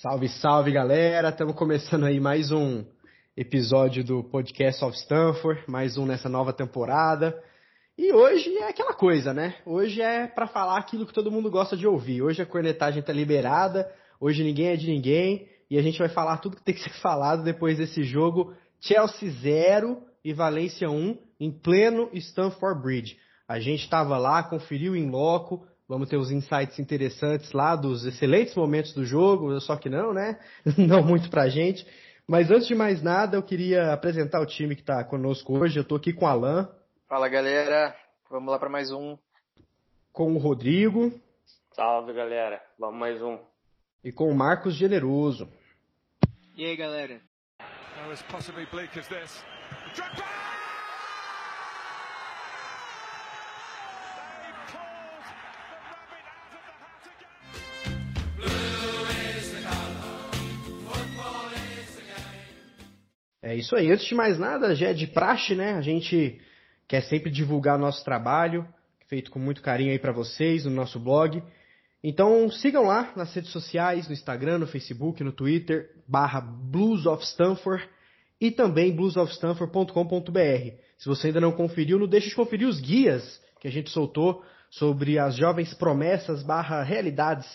Salve, salve galera! Estamos começando aí mais um episódio do Podcast of Stanford, mais um nessa nova temporada. E hoje é aquela coisa, né? Hoje é para falar aquilo que todo mundo gosta de ouvir. Hoje a cornetagem tá liberada, hoje ninguém é de ninguém e a gente vai falar tudo que tem que ser falado depois desse jogo Chelsea 0 e Valência 1 em pleno Stanford Bridge. A gente estava lá, conferiu em loco, Vamos ter os insights interessantes lá dos excelentes momentos do jogo, só que não, né? Não muito pra gente. Mas antes de mais nada, eu queria apresentar o time que está conosco hoje. Eu estou aqui com o Alan. Fala galera, vamos lá para mais um. Com o Rodrigo. Salve galera, vamos mais um. E com o Marcos Generoso. E aí galera? É isso aí. Antes de mais nada, já é de praxe, né? A gente quer sempre divulgar nosso trabalho, feito com muito carinho aí para vocês, no nosso blog. Então sigam lá nas redes sociais, no Instagram, no Facebook, no Twitter, barra Blues of Stanford e também bluesofstanford.com.br. Se você ainda não conferiu, não deixe de conferir os guias que a gente soltou sobre as jovens promessas barra realidades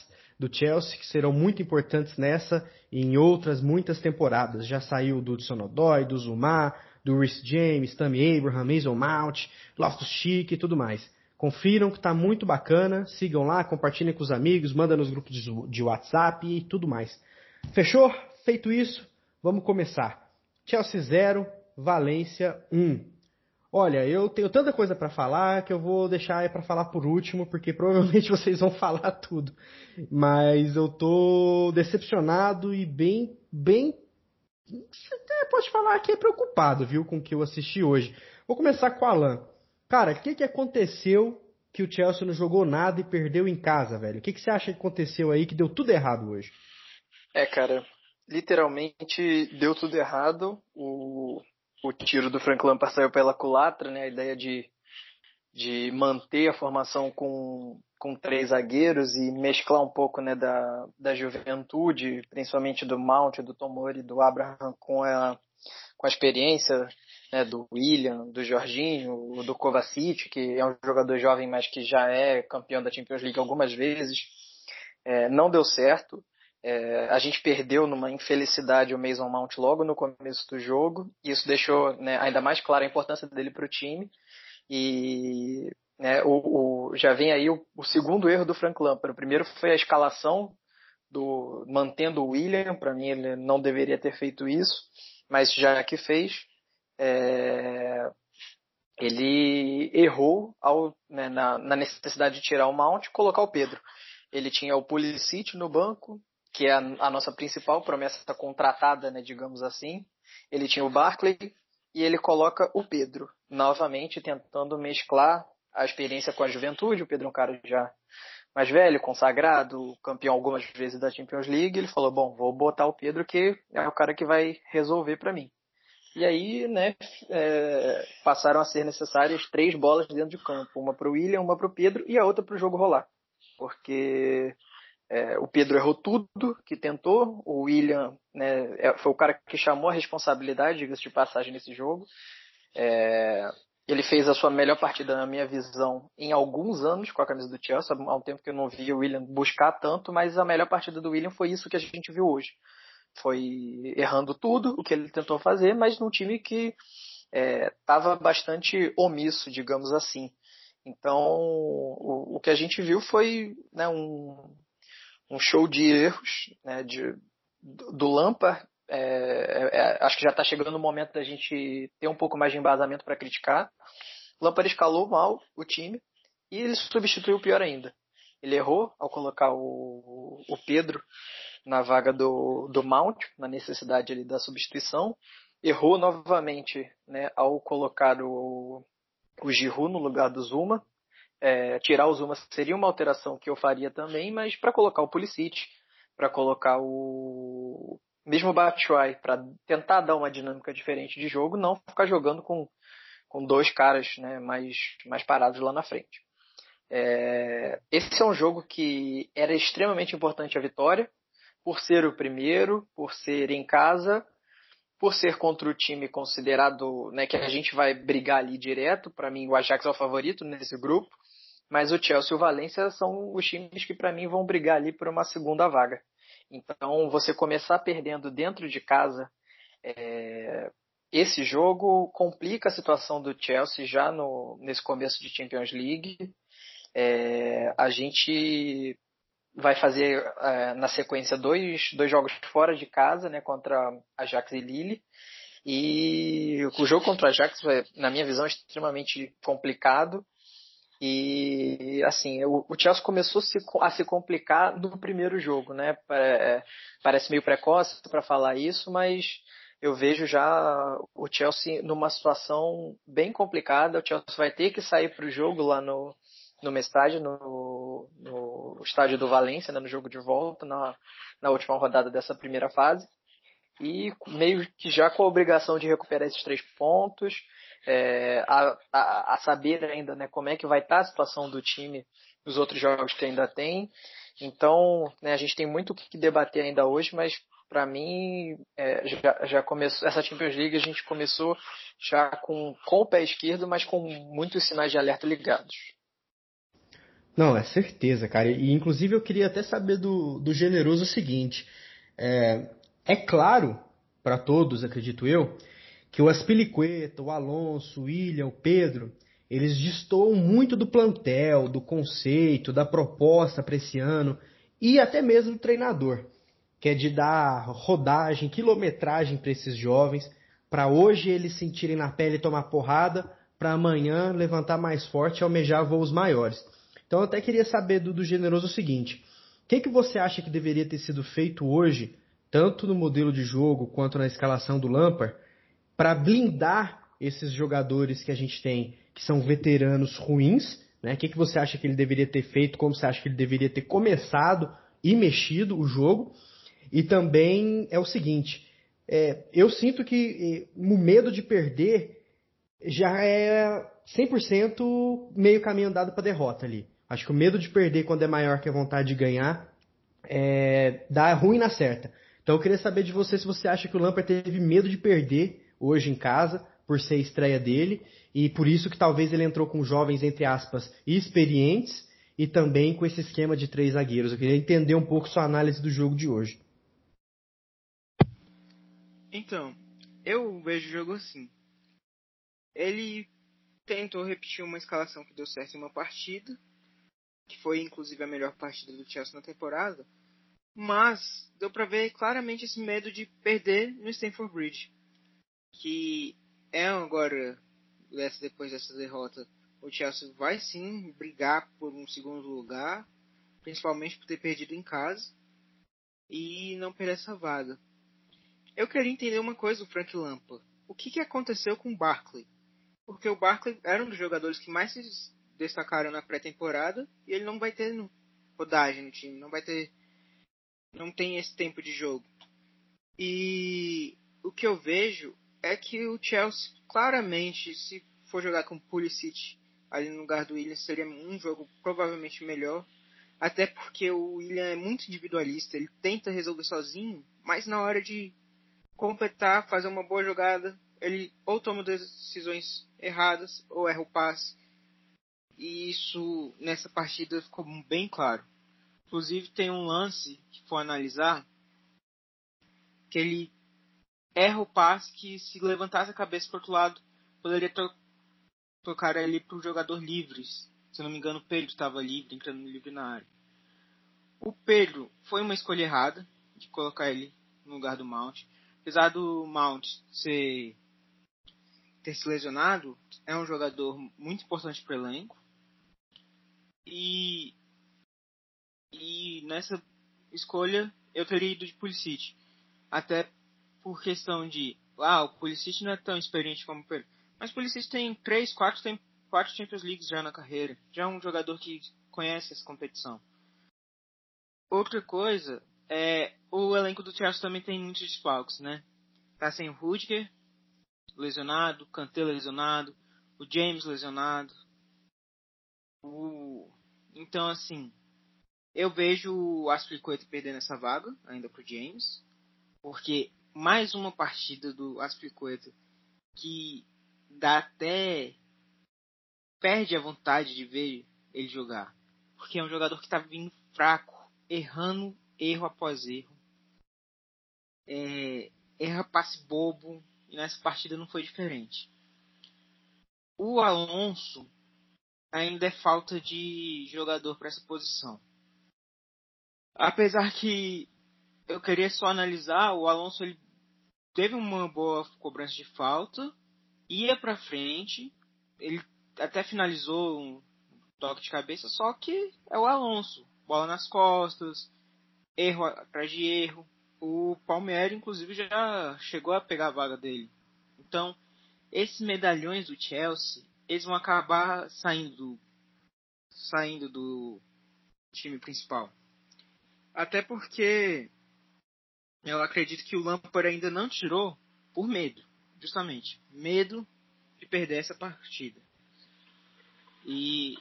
do Chelsea, que serão muito importantes nessa e em outras muitas temporadas. Já saiu do Sonodoy, do Zuma, do Rhys James, Tammy Abraham, Mason Mount, Loftus Chic e tudo mais. Confiram que está muito bacana, sigam lá, compartilhem com os amigos, mandem nos grupos de WhatsApp e tudo mais. Fechou? Feito isso, vamos começar. Chelsea 0, Valência 1. Olha, eu tenho tanta coisa para falar que eu vou deixar para falar por último, porque provavelmente vocês vão falar tudo. Mas eu tô decepcionado e bem, bem, até pode falar que é preocupado, viu, com o que eu assisti hoje. Vou começar com o Alan. Cara, o que que aconteceu que o Chelsea não jogou nada e perdeu em casa, velho? O que que você acha que aconteceu aí que deu tudo errado hoje? É, cara, literalmente deu tudo errado. O o tiro do Frank Lampard saiu pela culatra, né? A ideia de, de manter a formação com, com três zagueiros e mesclar um pouco né, da, da juventude, principalmente do Mount, do Tomori, do Abraham com a, com a experiência né, do William, do Jorginho, do Kovacic, que é um jogador jovem, mas que já é campeão da Champions League algumas vezes. É, não deu certo. É, a gente perdeu numa infelicidade o Mason Mount logo no começo do jogo, e isso deixou né, ainda mais clara a importância dele para o time. E né, o, o, já vem aí o, o, segundo erro do Frank Lampard. O primeiro foi a escalação do mantendo o William. Para mim, ele não deveria ter feito isso, mas já que fez, é, ele errou ao, né, na, na necessidade de tirar o Mount e colocar o Pedro. Ele tinha o Pulisic no banco, que é a, a nossa principal promessa contratada, né, digamos assim. Ele tinha o Barclay e ele coloca o Pedro, novamente tentando mesclar a experiência com a juventude. O Pedro é um cara já mais velho, consagrado, campeão algumas vezes da Champions League. Ele falou: Bom, vou botar o Pedro, que é o cara que vai resolver para mim. E aí, né, é, passaram a ser necessárias três bolas dentro de campo: uma para o William, uma para o Pedro e a outra para o jogo rolar. Porque é, o Pedro errou tudo que tentou, o William né, é, foi o cara que chamou a responsabilidade, diga-se de passagem, nesse jogo. É, ele fez a sua melhor partida, na minha visão, em alguns anos com a camisa do Chelsea. Há um tempo que eu não vi o William buscar tanto, mas a melhor partida do William foi isso que a gente viu hoje. Foi errando tudo o que ele tentou fazer, mas num time que estava é, bastante omisso, digamos assim. Então, o, o, que a gente viu foi né, um, um show de erros né, de, do Lampard. É, é, é, acho que já está chegando o momento da gente ter um pouco mais de embasamento para criticar. Lampard escalou mal o time e ele substituiu pior ainda. Ele errou ao colocar o, o Pedro na vaga do, do Mount, na necessidade ali da substituição. Errou novamente né, ao colocar o, o Giroud no lugar do Zuma. É, tirar o Zuma seria uma alteração que eu faria também, mas para colocar o Pulisic, para colocar o mesmo o Batshuayi, para tentar dar uma dinâmica diferente de jogo, não ficar jogando com, com dois caras né, mais, mais parados lá na frente. É, esse é um jogo que era extremamente importante a vitória. por ser o primeiro, por ser em casa, por ser contra o time considerado, né, que a gente vai brigar ali direto. Para mim, o Ajax é o favorito nesse grupo, mas o Chelsea e o Valência são os times que para mim vão brigar ali por uma segunda vaga. Então, você começar perdendo dentro de casa, é, esse jogo complica a situação do Chelsea já no, nesse começo de Champions League. É, a gente vai fazer é, na sequência dois, dois jogos fora de casa, né, contra Ajax e Lille. E o jogo contra o Ajax, na minha visão, é extremamente complicado. E assim, o, Chelsea começou a se complicar no primeiro jogo, né? É, parece meio precoce para falar isso, mas eu vejo já o Chelsea numa situação bem complicada. O Chelsea vai ter que sair para o jogo lá no, no estádio, no, no estádio do Valência, né, no jogo de volta, na, na última rodada dessa primeira fase. E meio que já com a obrigação de recuperar esses três pontos, é, a, a, a, saber ainda né, como é que vai estar a situação do time nos outros jogos que ainda tem. Então, né, a gente tem muito o que debater ainda hoje, mas para mim, é, já, já começou, essa Champions League a gente começou já com, com o pé esquerdo, mas com muitos sinais de alerta ligados. Não, é certeza, cara. E inclusive eu queria até saber do, do generoso o seguinte: é, é claro para todos, acredito eu, que o Aspilicueta, o Alonso, o William, o Pedro, eles destoam muito do plantel, do conceito, da proposta para esse ano e até mesmo do treinador que é de dar rodagem, quilometragem para esses jovens, para hoje eles sentirem na pele tomar porrada, para amanhã levantar mais forte e almejar voos maiores. Então eu até queria saber do, do generoso o seguinte: o que, que você acha que deveria ter sido feito hoje, tanto no modelo de jogo quanto na escalação do Lampard, para blindar esses jogadores que a gente tem, que são veteranos ruins? Né? O que, que você acha que ele deveria ter feito? Como você acha que ele deveria ter começado e mexido o jogo? E também é o seguinte, é, eu sinto que o medo de perder já é 100% meio caminho andado para derrota ali. Acho que o medo de perder quando é maior que a vontade de ganhar é, dá ruim na certa. Então eu queria saber de você se você acha que o Lampard teve medo de perder hoje em casa por ser estreia dele e por isso que talvez ele entrou com jovens entre aspas experientes e também com esse esquema de três zagueiros. Eu queria entender um pouco sua análise do jogo de hoje. Então, eu vejo o jogo assim. Ele tentou repetir uma escalação que deu certo em uma partida, que foi inclusive a melhor partida do Chelsea na temporada, mas deu para ver claramente esse medo de perder no Stamford Bridge, que é agora depois dessa derrota, o Chelsea vai sim brigar por um segundo lugar, principalmente por ter perdido em casa e não perder essa vaga. Eu queria entender uma coisa do Frank Lampa. O que, que aconteceu com o Barkley? Porque o Barkley era um dos jogadores que mais se destacaram na pré-temporada e ele não vai ter rodagem no time, não vai ter não tem esse tempo de jogo. E o que eu vejo é que o Chelsea claramente se for jogar com Pulisic ali no lugar do William seria um jogo provavelmente melhor, até porque o William é muito individualista, ele tenta resolver sozinho, mas na hora de completar, fazer uma boa jogada, ele ou toma decisões erradas ou erra o passe. E isso nessa partida ficou bem claro. Inclusive tem um lance que for analisar que ele erra o passe que se levantasse a cabeça para outro lado poderia to tocar ali para o jogador livre. Se eu não me engano, o Pedro estava livre, entrando livre na área. O Pedro foi uma escolha errada de colocar ele no lugar do Mount apesar do Mount ser ter se lesionado, é um jogador muito importante para o elenco. E, e nessa escolha eu teria ido de Pulisic. Até por questão de, ah, o Pulisic não é tão experiente como o Pedro. Mas o Pulisic tem 3, 4, tem 4 Champions Leagues já na carreira. Já é um jogador que conhece essa competição. Outra coisa é, o elenco do Chelsea também tem muitos desfalques, né? Tá sem o Rudiger, lesionado, Kanté lesionado, o James lesionado. O... Então, assim, Eu vejo o Aspilicueta perdendo essa vaga ainda pro James, porque mais uma partida do Aspilicueta que dá até perde a vontade de ver ele jogar, porque é um jogador que está vindo fraco, errando erro após erro, é, erra passe bobo e nessa partida não foi diferente. O Alonso ainda é falta de jogador para essa posição. Apesar que eu queria só analisar, o Alonso ele teve uma boa cobrança de falta, ia para frente, ele até finalizou um toque de cabeça, só que é o Alonso, bola nas costas, erro atrás de erro. O Palmeiras inclusive já chegou a pegar a vaga dele. Então, esses medalhões do Chelsea, eles vão acabar saindo do, saindo do time principal. Até porque eu acredito que o Lampard ainda não tirou por medo, justamente. Medo de perder essa partida. E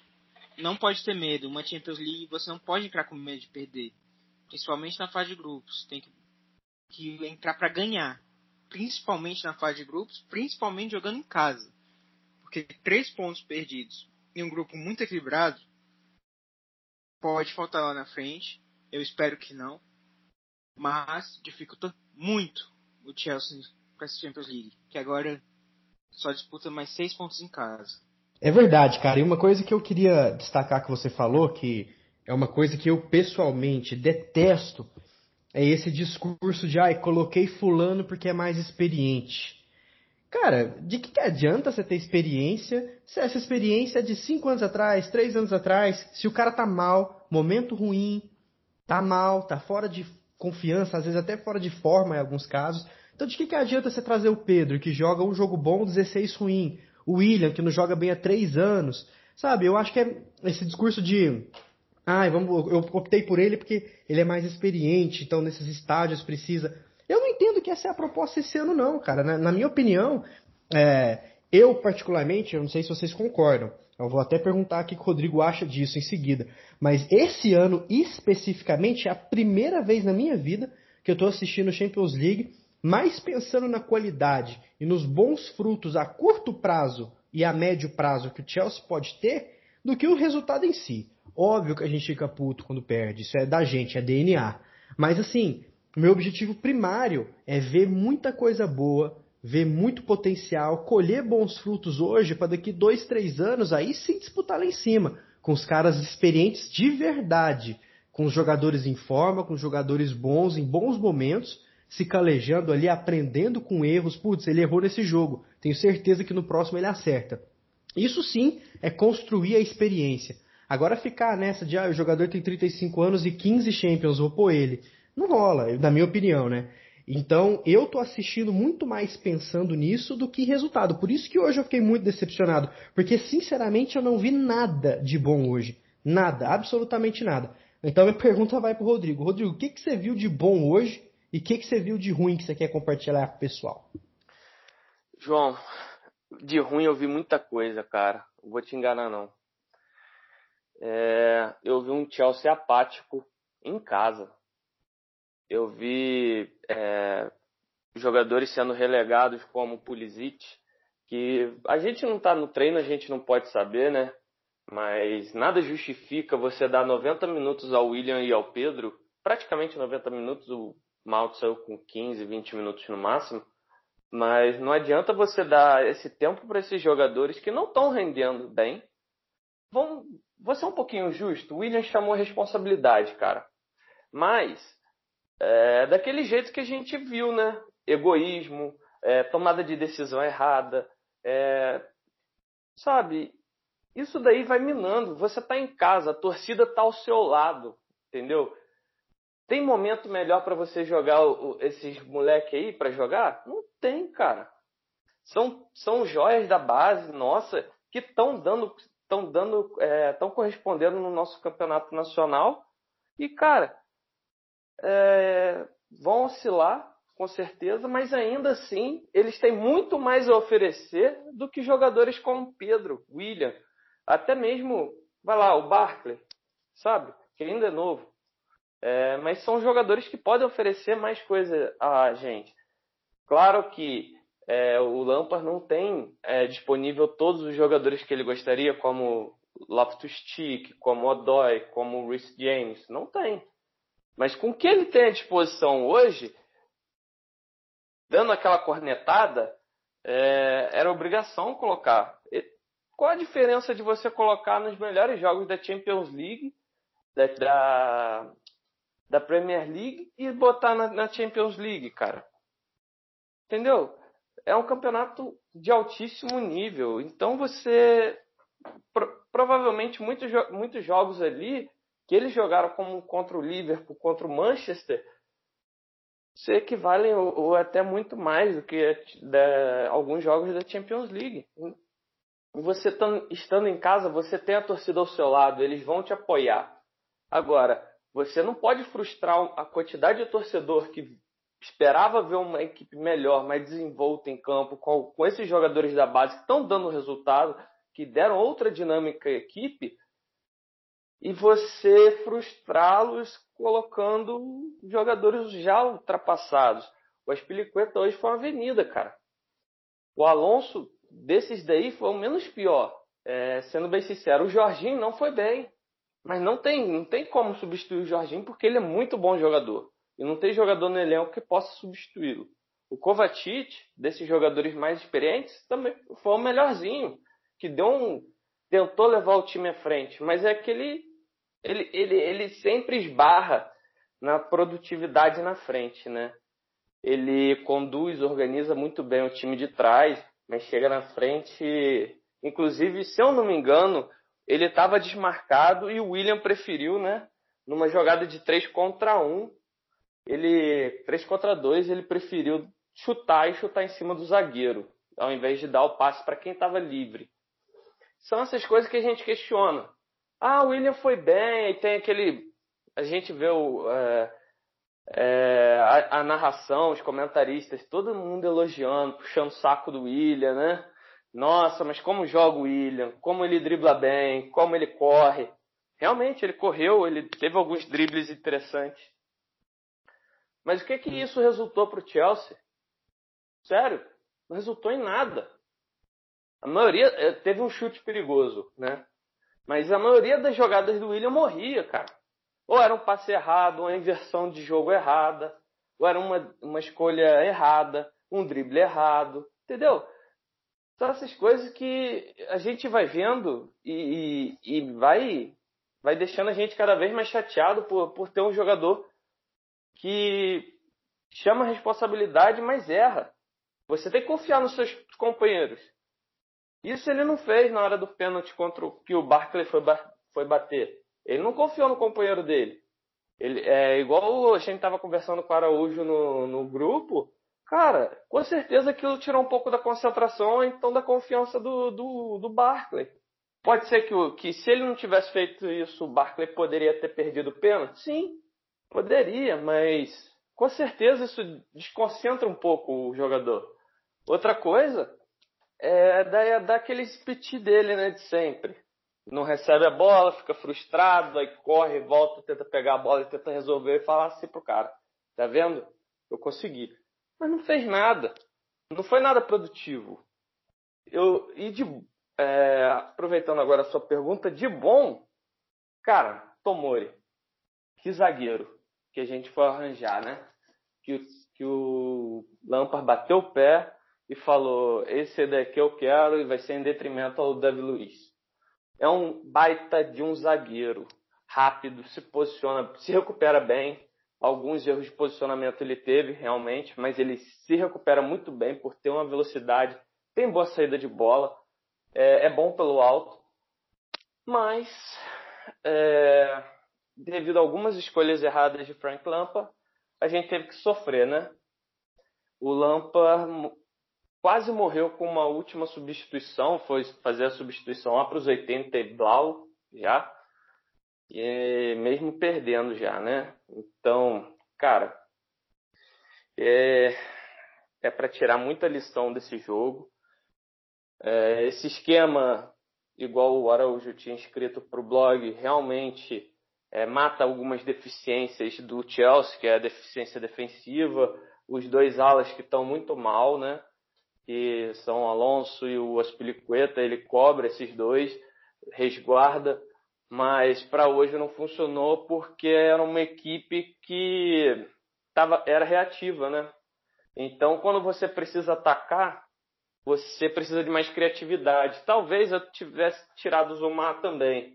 não pode ter medo. Uma Champions League você não pode entrar com medo de perder. Principalmente na fase de grupos. Tem que, que entrar para ganhar. Principalmente na fase de grupos, principalmente jogando em casa. Porque três pontos perdidos em um grupo muito equilibrado pode faltar lá na frente. Eu espero que não. Mas dificulta muito o Chelsea para essa Champions League. Que agora só disputa mais seis pontos em casa. É verdade, cara. E uma coisa que eu queria destacar que você falou, que é uma coisa que eu pessoalmente detesto, é esse discurso de, ai, coloquei fulano porque é mais experiente. Cara, de que, que adianta você ter experiência se essa experiência é de 5 anos atrás, 3 anos atrás, se o cara tá mal, momento ruim, tá mal, tá fora de confiança, às vezes até fora de forma em alguns casos. Então de que, que adianta você trazer o Pedro, que joga um jogo bom, 16 ruim, o William, que não joga bem há 3 anos, sabe? Eu acho que é esse discurso de ah, vamos, eu optei por ele porque ele é mais experiente, então nesses estádios precisa. Eu não entendo que essa é a proposta esse ano, não, cara. Na, na minha opinião, é, eu particularmente, eu não sei se vocês concordam, eu vou até perguntar o que o Rodrigo acha disso em seguida, mas esse ano especificamente é a primeira vez na minha vida que eu estou assistindo Champions League, mais pensando na qualidade e nos bons frutos a curto prazo e a médio prazo que o Chelsea pode ter, do que o resultado em si. Óbvio que a gente fica puto quando perde, isso é da gente, é DNA. Mas assim, meu objetivo primário é ver muita coisa boa, ver muito potencial, colher bons frutos hoje para daqui dois, três anos aí sim disputar lá em cima, com os caras experientes de verdade, com os jogadores em forma, com os jogadores bons em bons momentos, se calejando ali, aprendendo com erros. Putz, ele errou nesse jogo, tenho certeza que no próximo ele acerta. Isso sim é construir a experiência. Agora ficar nessa de, ah, o jogador tem 35 anos e 15 Champions, vou pôr ele. Não rola, na minha opinião, né? Então, eu tô assistindo muito mais pensando nisso do que resultado. Por isso que hoje eu fiquei muito decepcionado. Porque, sinceramente, eu não vi nada de bom hoje. Nada, absolutamente nada. Então, minha pergunta vai pro Rodrigo. Rodrigo, o que, que você viu de bom hoje e o que, que você viu de ruim que você quer compartilhar com o pessoal? João, de ruim eu vi muita coisa, cara. Não vou te enganar, não é, eu vi um Chelsea apático em casa. Eu vi é, jogadores sendo relegados como Pulisic, que a gente não está no treino, a gente não pode saber, né? Mas nada justifica você dar 90 minutos ao William e ao Pedro, praticamente 90 minutos, o Mount saiu com 15, 20 minutos no máximo. Mas não adianta você dar esse tempo para esses jogadores que não estão rendendo bem. Vão, vou ser um pouquinho justo, o Williams chamou responsabilidade, cara. Mas, é, daquele jeito que a gente viu, né? Egoísmo, é, tomada de decisão errada, é, sabe? Isso daí vai minando. Você tá em casa, a torcida tá ao seu lado, entendeu? Tem momento melhor para você jogar o, esses moleque aí para jogar? Não tem, cara. São, são joias da base, nossa, que estão dando estão dando, estão é, correspondendo no nosso campeonato nacional e cara é, vão oscilar com certeza, mas ainda assim eles têm muito mais a oferecer do que jogadores como Pedro, William, até mesmo vai lá o Barkley, sabe? que ainda é novo. É, mas são jogadores que podem oferecer mais coisa a gente. Claro que é, o Lampard não tem é, disponível todos os jogadores que ele gostaria, como Loftus-Cheek, como Odoi, como Rhys James. Não tem. Mas com o que ele tem à disposição hoje, dando aquela cornetada, é, era obrigação colocar. Qual a diferença de você colocar nos melhores jogos da Champions League, da, da, da Premier League e botar na, na Champions League, cara? Entendeu? É um campeonato de altíssimo nível. Então você. Pro, provavelmente muitos, muitos jogos ali que eles jogaram como contra o Liverpool, contra o Manchester, se equivalem ou, ou até muito mais do que da, alguns jogos da Champions League. Você estando em casa, você tem a torcida ao seu lado, eles vão te apoiar. Agora, você não pode frustrar a quantidade de torcedor que esperava ver uma equipe melhor, mais desenvolta em campo, com, com esses jogadores da base que estão dando resultado, que deram outra dinâmica à equipe, e você frustrá-los colocando jogadores já ultrapassados. O Aspilicueta hoje foi uma avenida, cara. O Alonso, desses daí, foi o menos pior. É, sendo bem sincero, o Jorginho não foi bem. Mas não tem, não tem como substituir o Jorginho porque ele é muito bom jogador. E não tem jogador no elenco que possa substituí-lo. O Kovacic, desses jogadores mais experientes, também foi o melhorzinho. Que deu um, tentou levar o time à frente. Mas é que ele, ele, ele, sempre esbarra na produtividade na frente, né? Ele conduz, organiza muito bem o time de trás, mas chega na frente. Inclusive, se eu não me engano, ele estava desmarcado e o William preferiu, né? Numa jogada de 3 contra 1, ele 3 contra 2, ele preferiu chutar e chutar em cima do zagueiro, ao invés de dar o passe para quem estava livre. São essas coisas que a gente questiona. Ah, o William foi bem, e tem aquele. A gente vê o, é, é, a, a, narração, os comentaristas, todo mundo elogiando, puxando o saco do William, né? Nossa, mas como joga o William, como ele dribla bem, como ele corre. Realmente, ele correu, ele teve alguns dribles interessantes. Mas o que que isso resultou para o Chelsea? Sério, não resultou em nada. A maioria eh, teve um chute perigoso, né? Mas a maioria das jogadas do William morria, cara. Ou era um passe errado, uma inversão de jogo errada, ou era uma, uma escolha errada, um drible errado, entendeu? São essas coisas que a gente vai vendo e, e, e vai, vai deixando a gente cada vez mais chateado por, por ter um jogador que chama responsabilidade, mas erra. Você tem que confiar nos seus companheiros. Isso ele não fez na hora do pênalti contra o que o Barkley foi, foi bater. Ele não confiou no companheiro dele. Ele, é igual a gente estava conversando com o Araújo no, no grupo. Cara, com certeza aquilo tirou um pouco da concentração, então da confiança do, do, do Barkley. Pode ser que, que se ele não tivesse feito isso, o Barkley poderia ter perdido o pênalti? Sim, poderia, mas com certeza isso desconcentra um pouco o jogador. Outra coisa é da, daquele petit dele, né, de sempre. Não recebe a bola, fica frustrado, aí corre, volta, tenta pegar a bola tenta resolver e falar assim pro cara. Tá vendo? Eu consegui mas não fez nada. Não foi nada produtivo. Eu, e de, é, aproveitando agora a sua pergunta, de bom, cara, Tomori, que zagueiro que a gente foi arranjar, né? Que, que o Lampard bateu o pé e falou: esse daqui eu quero e vai ser em detrimento ao Davi Luiz. É um baita de um zagueiro, rápido, se posiciona, se recupera bem, Alguns erros de posicionamento ele teve realmente, mas ele se recupera muito bem por ter uma velocidade, tem boa saída de bola, é, é bom pelo alto, mas é, devido a algumas escolhas erradas de Frank Lampa, a gente teve que sofrer, né? O Lampa quase morreu com uma última substituição, foi fazer a substituição lá para os 80 e blau já e mesmo perdendo já, né? Então, cara, é, é para tirar muita lição desse jogo. É, esse esquema, igual o Araújo tinha escrito para o blog, realmente é, mata algumas deficiências do Chelsea, que é a deficiência defensiva, os dois alas que estão muito mal, né? Que são Alonso e o Aspilicueta, ele cobra esses dois, resguarda, mas para hoje não funcionou porque era uma equipe que tava, era reativa, né? Então, quando você precisa atacar, você precisa de mais criatividade. Talvez eu tivesse tirado o Zumar também,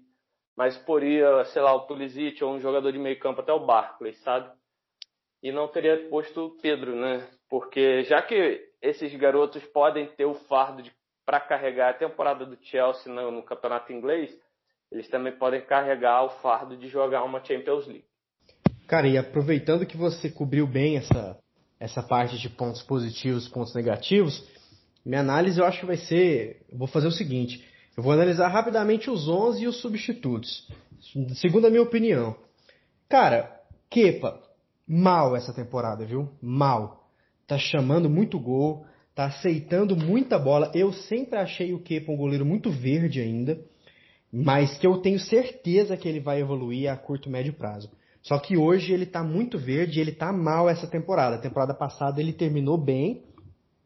mas poria, sei lá, o Pulisic ou um jogador de meio campo até o Barclay, sabe? E não teria posto o Pedro, né? Porque já que esses garotos podem ter o fardo para carregar a temporada do Chelsea no, no campeonato inglês, eles também podem carregar o fardo de jogar uma Champions League. Cara, e aproveitando que você cobriu bem essa, essa parte de pontos positivos, pontos negativos, minha análise eu acho que vai ser. Eu vou fazer o seguinte: eu vou analisar rapidamente os 11 e os substitutos, segundo a minha opinião. Cara, Kepa, mal essa temporada, viu? Mal. Tá chamando muito gol, tá aceitando muita bola. Eu sempre achei o Kepa um goleiro muito verde ainda, mas que eu tenho certeza que ele vai evoluir a curto médio prazo. Só que hoje ele tá muito verde, ele tá mal essa temporada. Temporada passada ele terminou bem,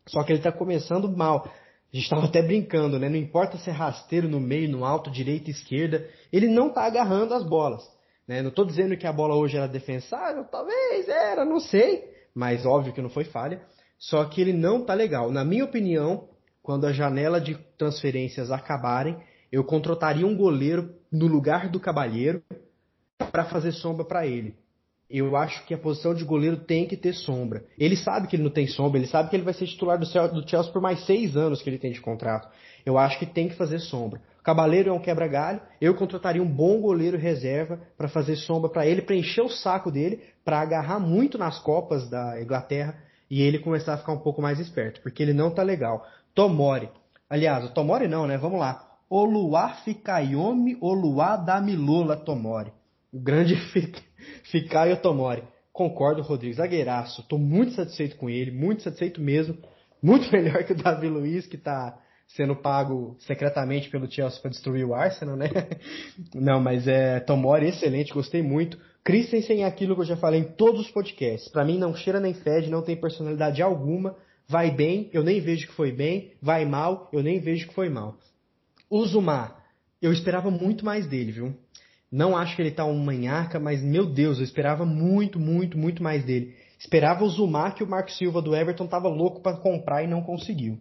só que ele tá começando mal. A gente estava até brincando, né? Não importa se é rasteiro no meio, no alto, direita, esquerda, ele não está agarrando as bolas. Né? Não estou dizendo que a bola hoje era defensável, talvez era, não sei, mas óbvio que não foi falha. Só que ele não está legal. Na minha opinião, quando a janela de transferências acabarem, eu contrataria um goleiro no lugar do Cabalheiro para fazer sombra para ele eu acho que a posição de goleiro tem que ter sombra. Ele sabe que ele não tem sombra, ele sabe que ele vai ser titular do Chelsea por mais seis anos que ele tem de contrato. Eu acho que tem que fazer sombra. O Cabaleiro é um quebra-galho, eu contrataria um bom goleiro reserva para fazer sombra para ele, para encher o saco dele, para agarrar muito nas Copas da Inglaterra e ele começar a ficar um pouco mais esperto, porque ele não tá legal. Tomori. Aliás, o Tomori não, né? Vamos lá. Oluá Fikayomi Oluá Damilola Tomori. O grande Fikayo Tomori. Concordo, Rodrigo. Zagueiraço. Tô muito satisfeito com ele, muito satisfeito mesmo. Muito melhor que o Davi Luiz, que tá sendo pago secretamente pelo Chelsea para destruir o Arsenal, né? Não, mas é Tomori excelente, gostei muito. Christensen é aquilo que eu já falei em todos os podcasts. Para mim não cheira nem fede, não tem personalidade alguma. Vai bem, eu nem vejo que foi bem. Vai mal, eu nem vejo que foi mal. O Zuma, eu esperava muito mais dele, viu? Não acho que ele tá um manhaca, mas meu Deus, eu esperava muito, muito, muito mais dele. Esperava o Zumar que o Marco Silva do Everton tava louco para comprar e não conseguiu.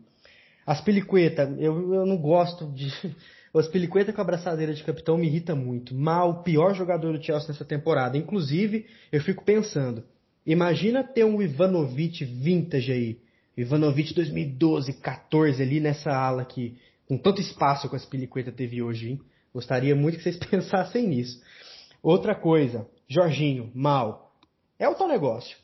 As Peliqueta, eu, eu não gosto de. As Peliqueta com a abraçadeira de capitão me irrita muito. Mal, pior jogador do Chelsea nessa temporada. Inclusive, eu fico pensando, imagina ter um Ivanovic vintage aí. Ivanovic 2012, 14 ali nessa ala aqui, com tanto espaço que as Peliqueta teve hoje, hein? Gostaria muito que vocês pensassem nisso. Outra coisa, Jorginho, mal. É o tal negócio.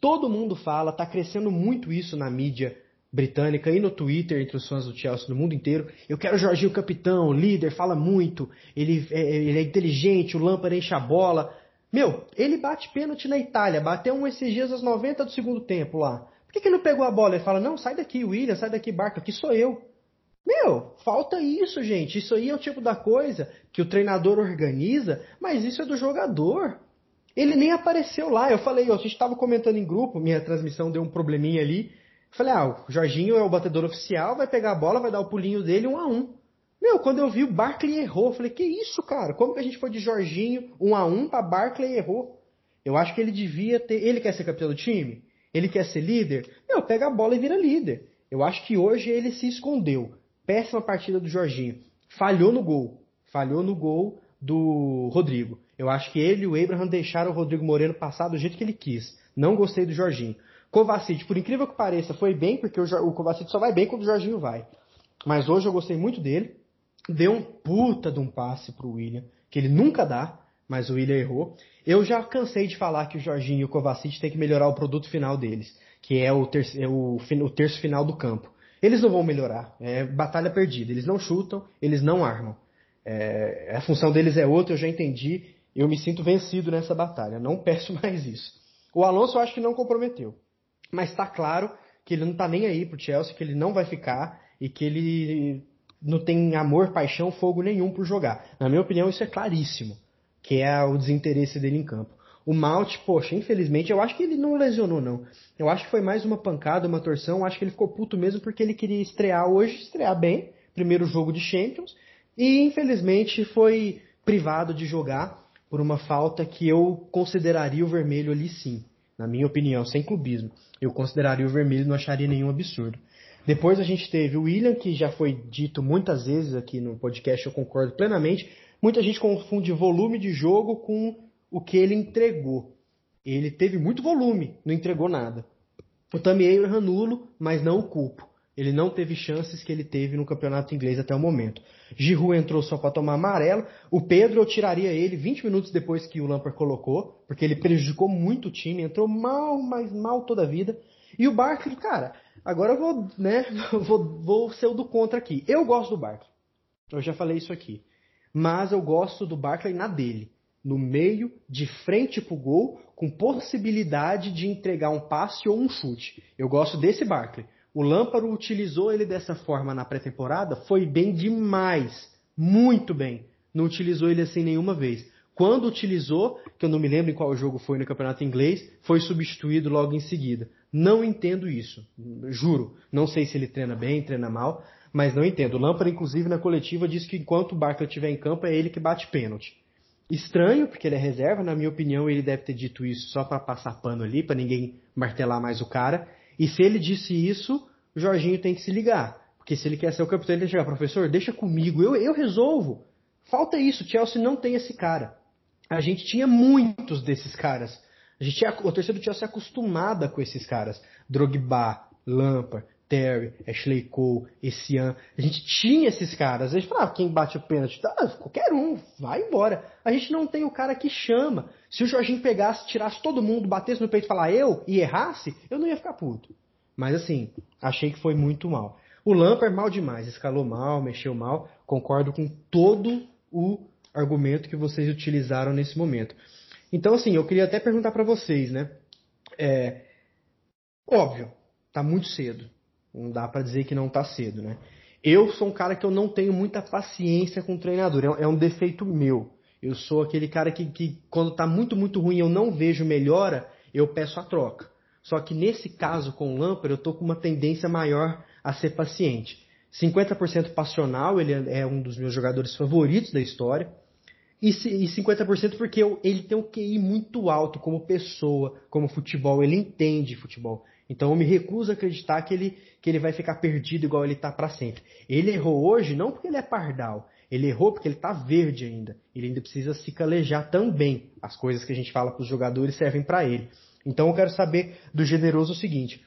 Todo mundo fala, tá crescendo muito isso na mídia britânica e no Twitter entre os fãs do Chelsea no mundo inteiro. Eu quero o Jorginho capitão, líder, fala muito, ele é, ele é inteligente, o Lampard enche a bola. Meu, ele bate pênalti na Itália, bateu um esses dias aos 90 do segundo tempo lá. Por que, que ele não pegou a bola? Ele fala, não, sai daqui, William, sai daqui, Barca, aqui sou eu. Meu, falta isso, gente. Isso aí é o tipo da coisa que o treinador organiza, mas isso é do jogador. Ele nem apareceu lá. Eu falei, a gente estava comentando em grupo, minha transmissão deu um probleminha ali. Falei, ah, o Jorginho é o batedor oficial, vai pegar a bola, vai dar o pulinho dele um a um. Meu, quando eu vi o Barkley errou, eu falei, que isso, cara? Como que a gente foi de Jorginho um a um para Barkley errou? Eu acho que ele devia ter. Ele quer ser campeão do time? Ele quer ser líder? Meu, pega a bola e vira líder. Eu acho que hoje ele se escondeu. Péssima partida do Jorginho. Falhou no gol. Falhou no gol do Rodrigo. Eu acho que ele e o Abraham deixaram o Rodrigo Moreno passar do jeito que ele quis. Não gostei do Jorginho. Kovacic, por incrível que pareça, foi bem, porque o, Kovacic só vai bem quando o Jorginho vai. Mas hoje eu gostei muito dele. Deu um puta de um passe pro William, que ele nunca dá, mas o William errou. Eu já cansei de falar que o Jorginho e o Kovacic têm que melhorar o produto final deles, que é o, terço, é o, o terço final do campo. Eles não vão melhorar. É batalha perdida. Eles não chutam, eles não armam. É, a função deles é outra, eu já entendi. Eu me sinto vencido nessa batalha. Não peço mais isso. O Alonso eu acho que não comprometeu. Mas está claro que ele não está nem aí pro Chelsea, que ele não vai ficar e que ele não tem amor, paixão, fogo nenhum por jogar. Na minha opinião, isso é claríssimo. que é o desinteresse dele em campo. O Malt, poxa, infelizmente, eu acho que ele não lesionou, não. Eu acho que foi mais uma pancada, uma torção. Eu acho que ele ficou puto mesmo porque ele queria estrear hoje, estrear bem, primeiro jogo de Champions, e infelizmente foi privado de jogar por uma falta que eu consideraria o vermelho ali sim. Na minha opinião, sem clubismo. Eu consideraria o vermelho e não acharia nenhum absurdo. Depois a gente teve o William, que já foi dito muitas vezes aqui no podcast, eu concordo plenamente. Muita gente confunde volume de jogo com o que ele entregou. Ele teve muito volume, não entregou nada. O Tammy Abraham nulo, mas não o culpo. Ele não teve chances que ele teve no campeonato inglês até o momento. Giroud entrou só para tomar amarelo. O Pedro eu tiraria ele 20 minutos depois que o Lampard colocou, porque ele prejudicou muito o time, entrou mal, mas mal toda a vida. E o Barkley, cara, agora eu vou, né, vou, vou ser o do contra aqui. Eu gosto do Barkley. Eu já falei isso aqui. Mas eu gosto do Barkley na dele. No meio, de frente pro gol, com possibilidade de entregar um passe ou um chute. Eu gosto desse Barkley. O Lamparo utilizou ele dessa forma na pré-temporada, foi bem demais, muito bem. Não utilizou ele assim nenhuma vez. Quando utilizou, que eu não me lembro em qual jogo foi no campeonato inglês, foi substituído logo em seguida. Não entendo isso, juro. Não sei se ele treina bem, treina mal, mas não entendo. O Lampard, inclusive, na coletiva, disse que enquanto o Barkley estiver em campo, é ele que bate pênalti. Estranho, porque ele é reserva, na minha opinião, ele deve ter dito isso só para passar pano ali, para ninguém martelar mais o cara. E se ele disse isso, o Jorginho tem que se ligar. Porque se ele quer ser o capitão, ele tem que chegar, professor, deixa comigo, eu, eu resolvo. Falta isso, Chelsea não tem esse cara. A gente tinha muitos desses caras. A gente tinha, o torcedor do Chelsea é acostumada com esses caras. Drogba, Lampard, Terry, Ashley Cole, Essian. A gente tinha esses caras. A gente falava, ah, quem bate o pênalti? Ah, qualquer um, vai embora. A gente não tem o cara que chama. Se o Jorginho pegasse, tirasse todo mundo, batesse no peito e falar eu e errasse, eu não ia ficar puto. Mas assim, achei que foi muito mal. O Lampard mal demais, escalou mal, mexeu mal. Concordo com todo o argumento que vocês utilizaram nesse momento. Então assim, eu queria até perguntar para vocês, né? É, óbvio, tá muito cedo. Não dá para dizer que não tá cedo, né? Eu sou um cara que eu não tenho muita paciência com o treinador. É um é defeito meu. Eu sou aquele cara que, que quando tá muito, muito ruim eu não vejo melhora, eu peço a troca. Só que nesse caso com o Lampard, eu tô com uma tendência maior a ser paciente. 50% passional, ele é um dos meus jogadores favoritos da história. E 50% porque ele tem um QI muito alto como pessoa, como futebol, ele entende futebol. Então eu me recuso a acreditar que ele, que ele vai ficar perdido igual ele está para sempre. Ele errou hoje não porque ele é pardal, ele errou porque ele está verde ainda. Ele ainda precisa se calejar também. As coisas que a gente fala para os jogadores servem para ele. Então eu quero saber do generoso o seguinte: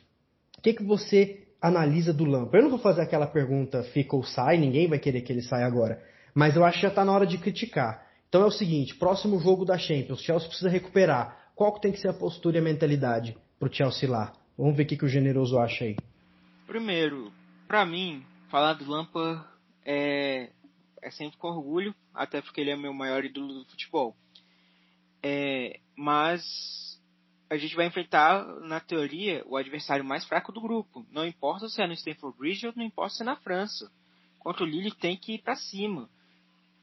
o que, que você analisa do Lampa? Eu não vou fazer aquela pergunta fica ou sai, ninguém vai querer que ele saia agora. Mas eu acho que já está na hora de criticar. Então é o seguinte: próximo jogo da Champions, Chelsea precisa recuperar. Qual que tem que ser a postura e a mentalidade para o Chelsea lá? Vamos ver o que, que o generoso acha aí. Primeiro, para mim, falar do Lampa é, é sempre com orgulho, até porque ele é meu maior ídolo do futebol. É, mas a gente vai enfrentar, na teoria, o adversário mais fraco do grupo. Não importa se é no Stamford Bridge ou não importa se é na França. Contra o Lille tem que ir para cima.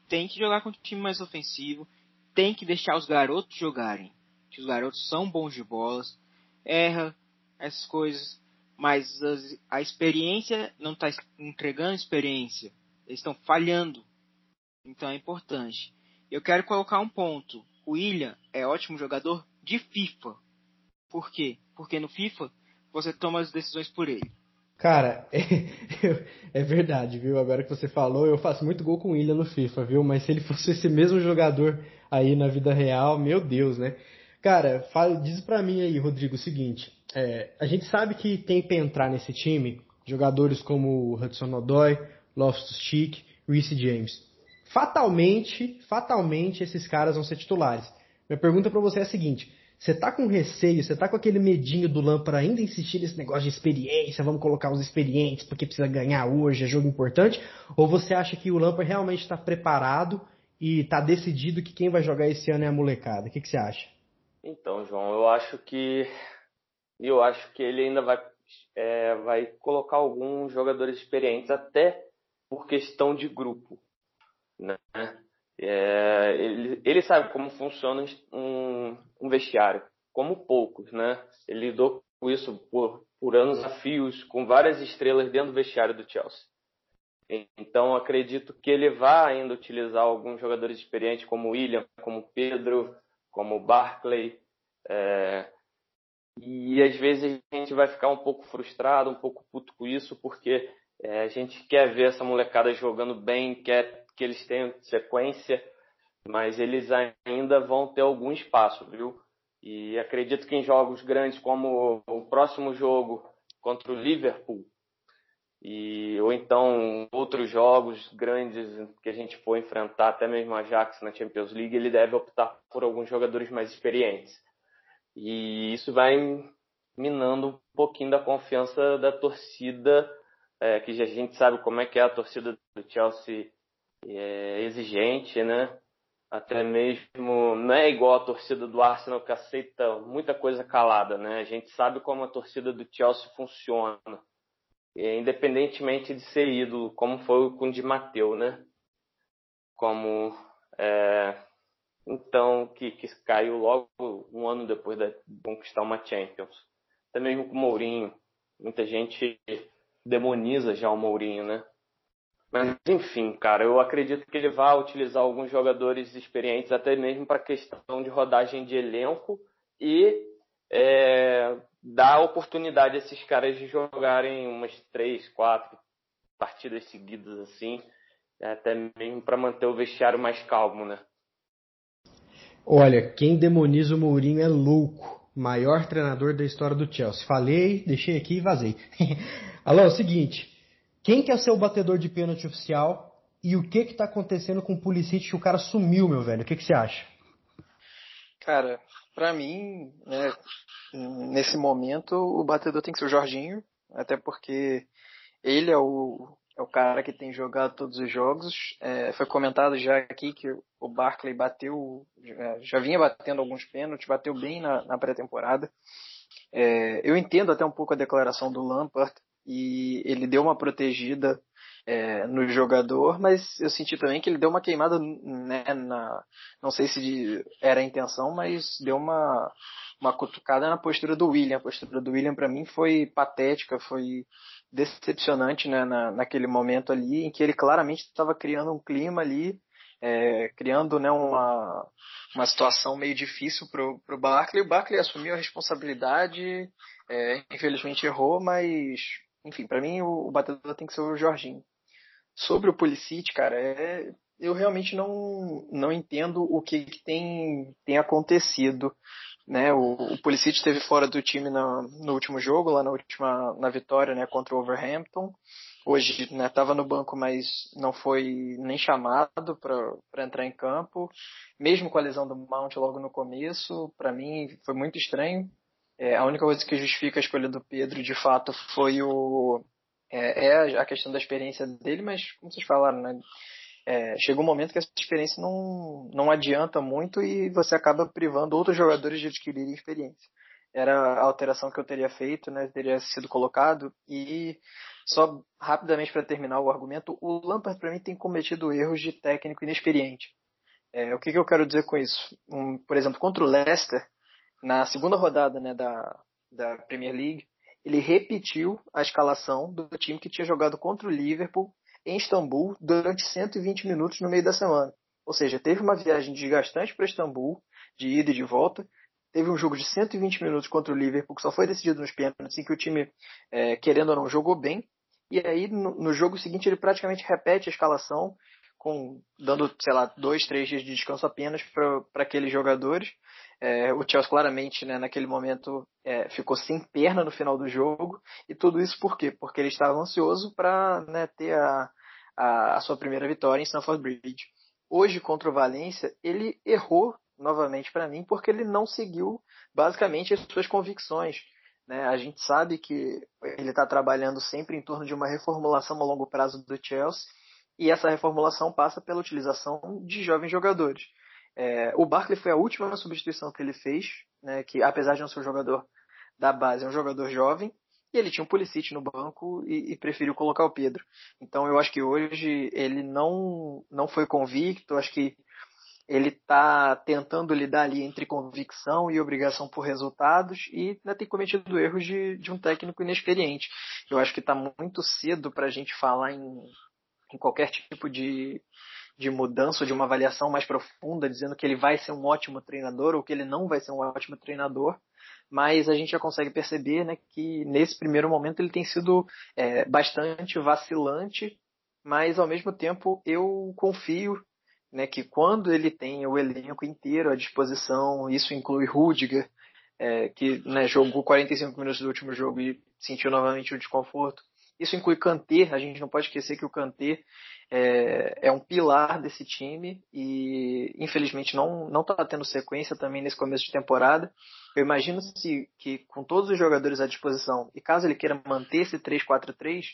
Tem que jogar com um time mais ofensivo. Tem que deixar os garotos jogarem. Que os garotos são bons de bolas. Erra essas coisas. Mas a, experiência não está entregando experiência. Eles estão falhando. Então é importante. Eu quero colocar um ponto. O William é ótimo jogador de FIFA por quê? Porque no FIFA você toma as decisões por ele. Cara, é, é, verdade, viu? Agora que você falou, eu faço muito gol com Ilha no FIFA, viu? Mas se ele fosse esse mesmo jogador aí na vida real, meu Deus, né? Cara, fala, diz pra mim aí, Rodrigo, o seguinte: é, a gente sabe que tem pra entrar nesse time jogadores como Hudson Odoi, Loftus-Cheek, Reece James. Fatalmente, fatalmente esses caras vão ser titulares. Minha pergunta para você é a seguinte: você tá com receio, você tá com aquele medinho do Lam para ainda insistir nesse negócio de experiência, vamos colocar os experientes porque precisa ganhar hoje, é jogo importante? Ou você acha que o Lampard realmente está preparado e está decidido que quem vai jogar esse ano é a molecada? O que, que você acha? Então, João, eu acho que eu acho que ele ainda vai é, vai colocar alguns jogadores experientes até por questão de grupo, né? É, ele, ele sabe como funciona um, um vestiário, como poucos, né? Ele lidou com isso por, por anos a fios, com várias estrelas dentro do vestiário do Chelsea. Então acredito que ele vai ainda utilizar alguns jogadores experientes como William, como Pedro, como Barclay. É, e às vezes a gente vai ficar um pouco frustrado, um pouco puto com isso, porque é, a gente quer ver essa molecada jogando bem, quer que eles tenham sequência, mas eles ainda vão ter algum espaço, viu? E acredito que em jogos grandes como o próximo jogo contra o Liverpool, e ou então outros jogos grandes que a gente for enfrentar, até mesmo a Ajax na Champions League, ele deve optar por alguns jogadores mais experientes. E isso vai minando um pouquinho da confiança da torcida, é, que a gente sabe como é que é a torcida do Chelsea é exigente, né? Até mesmo não é igual a torcida do Arsenal que aceita muita coisa calada, né? A gente sabe como a torcida do Chelsea funciona independentemente de ser ídolo, como foi com o Di Matteo, né? Como é, então que, que caiu logo um ano depois de conquistar uma Champions. Até mesmo com o Mourinho, muita gente demoniza já o Mourinho, né? Mas enfim, cara, eu acredito que ele vai utilizar alguns jogadores experientes até mesmo para questão de rodagem de elenco e é, dá oportunidade a esses caras de jogarem umas três, quatro partidas seguidas assim, até mesmo para manter o vestiário mais calmo, né? Olha, quem demoniza o Mourinho é louco. Maior treinador da história do Chelsea. Falei, deixei aqui e vazei. Alô, é o seguinte. Quem quer ser o batedor de pênalti oficial e o que que tá acontecendo com o Pulisic que o cara sumiu, meu velho? O que que você acha? Cara, para mim, né, nesse momento, o batedor tem que ser o Jorginho, até porque ele é o, é o cara que tem jogado todos os jogos. É, foi comentado já aqui que o Barkley bateu, já vinha batendo alguns pênaltis, bateu bem na, na pré-temporada. É, eu entendo até um pouco a declaração do Lampard e ele deu uma protegida é, no jogador, mas eu senti também que ele deu uma queimada, né, na, não sei se era a intenção, mas deu uma, uma cutucada na postura do William. A postura do William para mim foi patética, foi decepcionante, né, na, naquele momento ali, em que ele claramente estava criando um clima ali, é, criando, né, uma, uma situação meio difícil pro, pro Barkley. O Barkley assumiu a responsabilidade, é, infelizmente errou, mas enfim, para mim o, o batedor tem que ser o Jorginho. Sobre o Pulisic, cara, é, eu realmente não, não entendo o que, que tem, tem acontecido. Né? O, o Pulisic esteve fora do time na, no último jogo, lá na última na vitória né, contra o Overhampton. Hoje estava né, no banco, mas não foi nem chamado para entrar em campo. Mesmo com a lesão do Mount logo no começo, para mim foi muito estranho. É, a única coisa que justifica a escolha do Pedro, de fato, foi o, é, é, a questão da experiência dele, mas como vocês falaram, né? É, chega um momento que essa experiência não, não adianta muito e você acaba privando outros jogadores de adquirirem experiência. Era a alteração que eu teria feito, né? Teria sido colocado e só rapidamente para terminar o argumento, o Lampard para mim tem cometido erros de técnico inexperiente. É, o que, que eu quero dizer com isso? Um, por exemplo, contra o Leicester, na segunda rodada né, da, da Premier League, ele repetiu a escalação do time que tinha jogado contra o Liverpool em Istambul durante 120 minutos no meio da semana. Ou seja, teve uma viagem desgastante para Istambul, de ida e de volta. Teve um jogo de 120 minutos contra o Liverpool, que só foi decidido nos pênaltis, em que o time, é, querendo ou não, jogou bem. E aí, no, no, jogo seguinte, ele praticamente repete a escalação, com dando, sei lá, dois, três dias de descanso apenas para aqueles jogadores. É, o Chelsea claramente, né, naquele momento, é, ficou sem perna no final do jogo. E tudo isso por quê? Porque ele estava ansioso para né, ter a, a, a, sua primeira vitória em Stamford Bridge. Hoje, contra o Valência, ele errou novamente para mim porque ele não seguiu basicamente as suas convicções. Né? A gente sabe que ele está trabalhando sempre em torno de uma reformulação a longo prazo do Chelsea e essa reformulação passa pela utilização de jovens jogadores. É, o Barkley foi a última substituição que ele fez, né, que apesar de não ser um jogador da base, é um jogador jovem, ele tinha um Pulisic no banco e, e, preferiu colocar o Pedro. Então eu acho que hoje ele não, não foi convicto, acho que ele está tentando lidar ali entre convicção e obrigação por resultados e ainda tem cometido erros de, de um técnico inexperiente. Eu acho que está muito cedo para a gente falar em, em qualquer tipo de, de mudança de uma avaliação mais profunda, dizendo que ele vai ser um ótimo treinador ou que ele não vai ser um ótimo treinador, mas a gente já consegue perceber né, que nesse primeiro momento ele tem sido é, bastante vacilante, mas ao mesmo tempo eu confio né, que quando ele tem o elenco inteiro à disposição, isso inclui Rudiger, é, que né, jogou 45 minutos do último jogo e sentiu novamente o desconforto, isso inclui Kanté, a gente não pode esquecer que o Kanté é, é um pilar desse time e infelizmente não não está tendo sequência também nesse começo de temporada. Eu imagino se que com todos os jogadores à disposição e caso ele queira manter esse 3-4-3,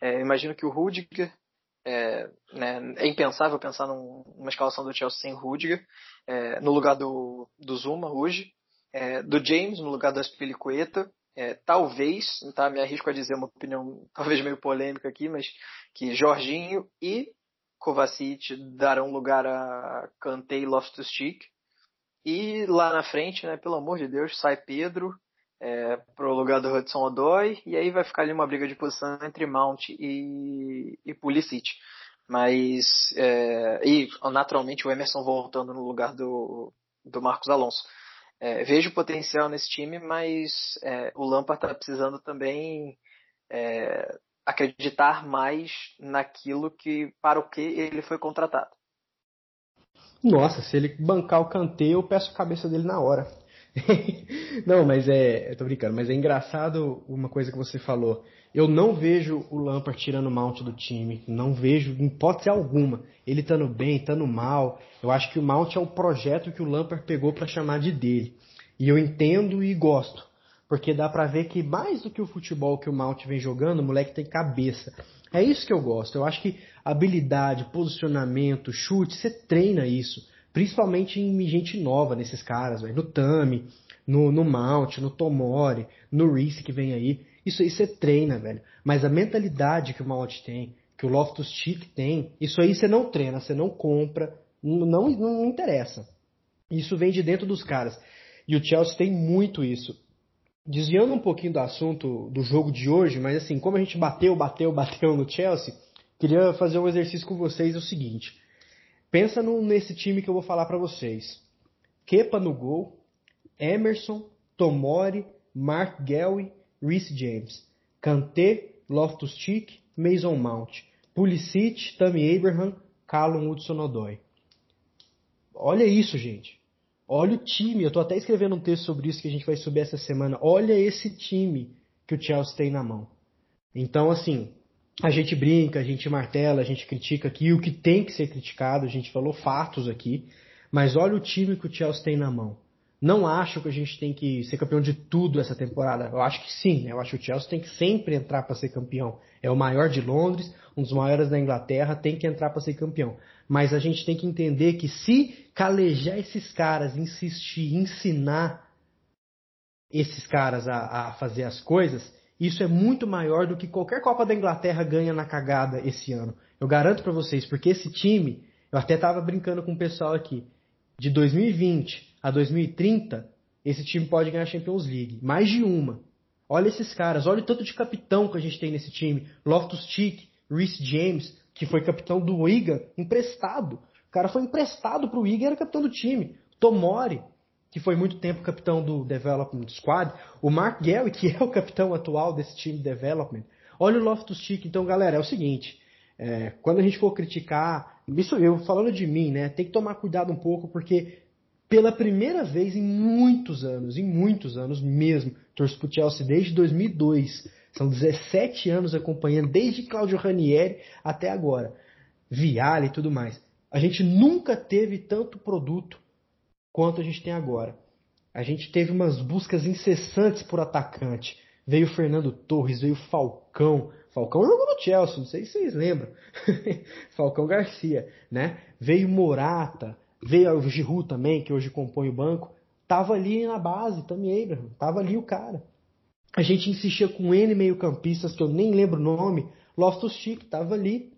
é, imagino que o Rudiger é, né, é, impensável pensar num, numa escalação do Chelsea sem Rudiger é, no lugar do, do Zuma hoje, é, do James no lugar do Aspilicueta é, talvez, tá, me arrisco a dizer uma opinião talvez meio polêmica aqui, mas que Jorginho e Kovacic darão lugar a Kanté e Loftus-Cheek. E lá na frente, né, pelo amor de Deus, sai Pedro é, pro lugar do Hudson Odoi e aí vai ficar ali uma briga de posição entre Mount e, e Pulisic. Mas, é, e naturalmente o Emerson voltando no lugar do, do Marcos Alonso. É, vejo potencial nesse time, mas é, o Lampard está precisando também é, acreditar mais naquilo que para o que ele foi contratado. Nossa, se ele bancar o canteio, eu peço a cabeça dele na hora. não, mas é. Eu tô brincando, mas é engraçado uma coisa que você falou. Eu não vejo o Lampard tirando o Mount do time. Não vejo, em hipótese alguma. Ele estando bem, estando mal. Eu acho que o Mount é o projeto que o Lampard pegou para chamar de dele. E eu entendo e gosto. Porque dá pra ver que mais do que o futebol que o Mount vem jogando, o moleque tem cabeça. É isso que eu gosto. Eu acho que habilidade, posicionamento, chute, você treina isso. Principalmente em gente nova nesses caras, véio. no Tami, no, no Mount, no Tomori, no Reese que vem aí. Isso aí você treina, velho. Mas a mentalidade que o Mount tem, que o Loftus Cheek tem, isso aí você não treina, você não compra, não, não, interessa. Isso vem de dentro dos caras. E o Chelsea tem muito isso. Desviando um pouquinho do assunto do jogo de hoje, mas assim, como a gente bateu, bateu, bateu no Chelsea, queria fazer um exercício com vocês, é o seguinte. Pensa no, nesse time que eu vou falar para vocês. Kepa no gol, Emerson, Tomori, Mark Gelly, Reece James, Kanté, Loftus-Cheek, Mason Mount, Pulisic, Tammy Abraham, Callum Hudson-Odoi. Olha isso, gente. Olha o time. Eu tô até escrevendo um texto sobre isso que a gente vai subir essa semana. Olha esse time que o Chelsea tem na mão. Então, assim, a gente brinca, a gente martela, a gente critica aqui o que tem que ser criticado. A gente falou fatos aqui. Mas olha o time que o Chelsea tem na mão. Não acho que a gente tem que ser campeão de tudo essa temporada. Eu acho que sim. Né? Eu acho que o Chelsea tem que sempre entrar para ser campeão. É o maior de Londres, um dos maiores da Inglaterra, tem que entrar para ser campeão. Mas a gente tem que entender que se calejar esses caras, insistir, ensinar esses caras a, a fazer as coisas, isso é muito maior do que qualquer Copa da Inglaterra ganha na cagada esse ano. Eu garanto para vocês, porque esse time, eu até tava brincando com o pessoal aqui, de 2020 a 2030, esse time pode ganhar a Champions League. Mais de uma. Olha esses caras, olha o tanto de capitão que a gente tem nesse time. Loftus Cheek, Reece James, que foi capitão do Wigan, emprestado. O cara foi emprestado pro Wigan era capitão do time. Tomori, que foi muito tempo capitão do Development Squad. O Mark Gary, que é o capitão atual desse time de Development. Olha o Loftus Cheek. Então, galera, é o seguinte. É, quando a gente for criticar, isso eu falando de mim, né? Tem que tomar cuidado um pouco, porque pela primeira vez em muitos anos, em muitos anos mesmo, torço pro Chelsea desde 2002. São 17 anos acompanhando, desde Claudio Ranieri até agora. Viale e tudo mais. A gente nunca teve tanto produto quanto a gente tem agora. A gente teve umas buscas incessantes por atacante. Veio Fernando Torres, veio Falcão. Falcão jogou no Chelsea, não sei se vocês lembram. Falcão Garcia, né? Veio Morata, Veio o Giroud também, que hoje compõe o banco. Tava ali na base, também Abraham. Tava ali o cara. A gente insistia com N meio campistas, que eu nem lembro o nome. Loftus Cheek tava ali.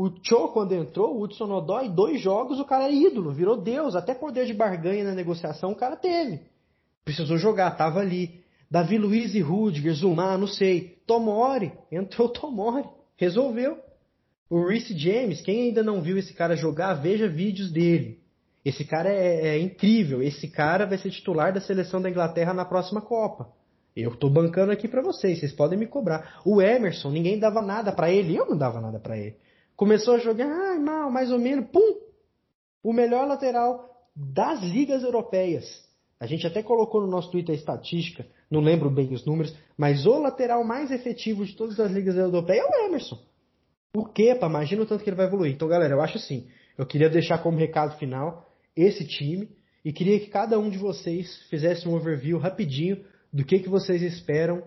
O Cho, quando entrou, o Hudson Odoi, dois jogos, o cara é ídolo, virou Deus. Até poder de barganha na negociação o cara teve. Precisou jogar, tava ali. Davi Luiz e Rudiger, Zumar, não sei. Tomori, entrou Tomori, resolveu. O Reece James, quem ainda não viu esse cara jogar, veja vídeos dele. Esse cara é, é, incrível. Esse cara vai ser titular da seleção da Inglaterra na próxima Copa. Eu tô bancando aqui para vocês, vocês podem me cobrar. O Emerson, ninguém dava nada para ele, eu não dava nada para ele. Começou a jogar, ah, mal, mais ou menos, pum! O melhor lateral das ligas europeias. A gente até colocou no nosso Twitter a estatística, não lembro bem os números, mas o lateral mais efetivo de todas as ligas europeias é o Emerson. Quê, pá? Imagina o tanto que ele vai evoluir. Então, galera, eu acho assim, eu queria deixar como recado final esse time e queria que cada um de vocês fizesse um overview rapidinho do que, que vocês esperam